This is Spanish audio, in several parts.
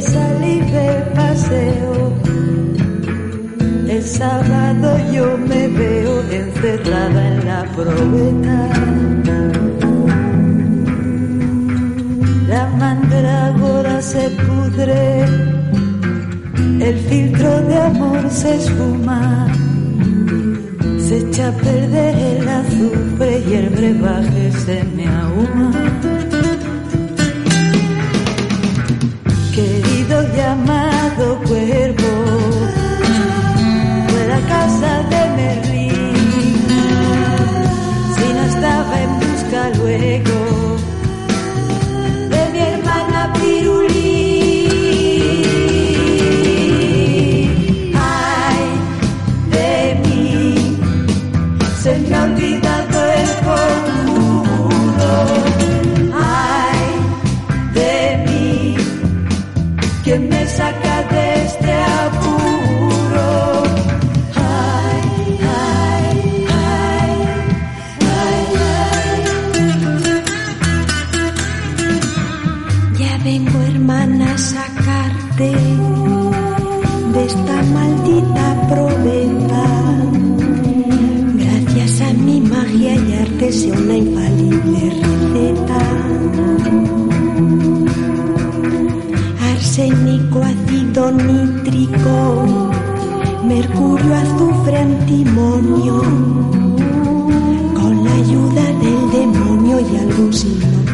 salí de paseo. El sábado yo me veo encerrada en la probeta. La mandragora se pudre, el filtro de amor se esfuma, se echa a perder el azufre y el brebaje se me ahuma. fuego. De esta maldita probeta. Gracias a mi magia y arte sé una infalible receta. Arsénico, ácido nítrico, mercurio, azufre, antimonio. Con la ayuda del demonio y algún signo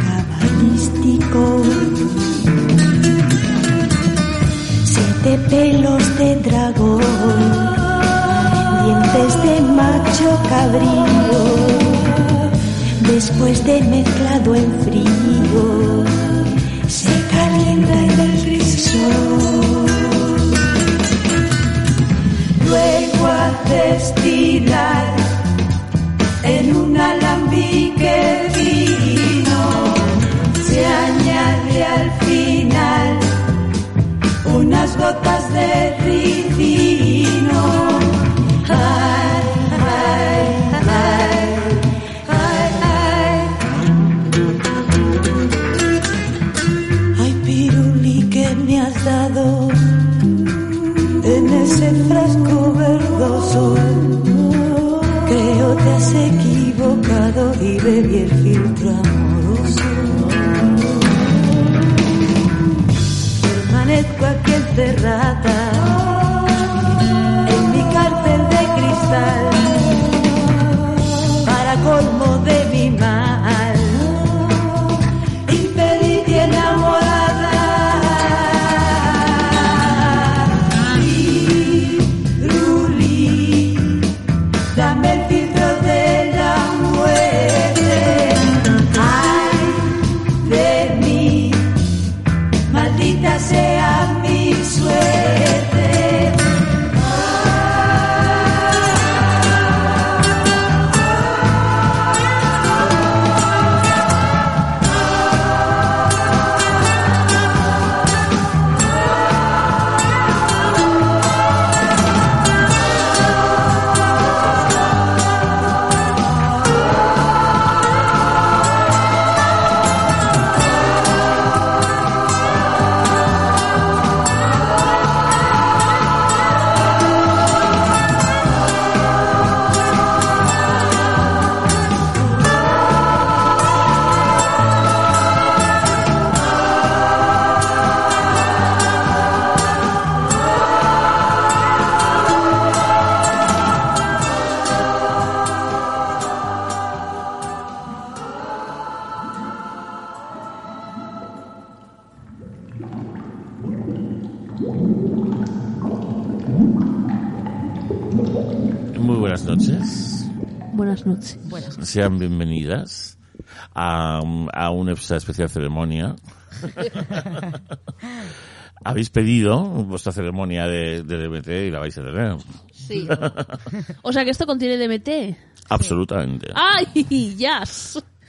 cabrío, después de mezclado en frío, se calienta en el risor. Luego a destilar en ese frasco verdoso. Creo te has equivocado y bebí el filtro amoroso. Permanezco aquí encerrada en mi cárcel de cristal para colmo de Muy buenas noches. Buenas noches. Sean bienvenidas a, a una especial ceremonia. Habéis pedido vuestra ceremonia de, de DMT y la vais a tener. Sí. O sea que esto contiene DMT. Absolutamente. ¡Ay!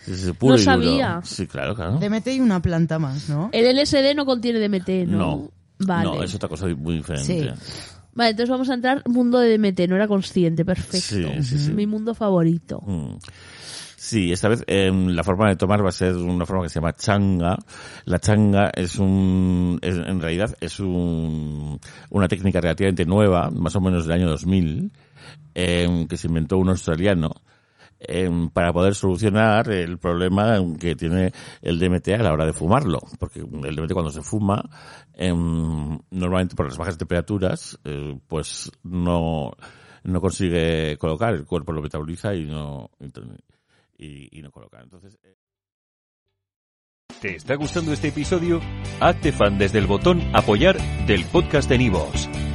Sí, puro No sabía. Sí, claro, claro. DMT y una planta más, ¿no? El LSD no contiene DMT, ¿no? No. Vale. No, es otra cosa muy diferente. Vale, entonces vamos a entrar mundo de DMT. No era consciente, perfecto. Sí, sí, sí. Mi mundo favorito. Mm. Sí, esta vez em, la forma de tomar va a ser una forma que se llama changa. La changa es un, es- en realidad es un, una técnica relativamente nueva, más o menos del año 2000, em, que se inventó un australiano em, para poder solucionar el problema que tiene el DMT a la hora de fumarlo. Porque el DMT cuando se fuma, em, normalmente por las bajas temperaturas, eh, pues no, no consigue colocar, el cuerpo lo metaboliza y no, y, y no coloca. Entonces, eh, ¿Te está gustando este episodio? Hazte fan desde el botón Apoyar del podcast de Nivos.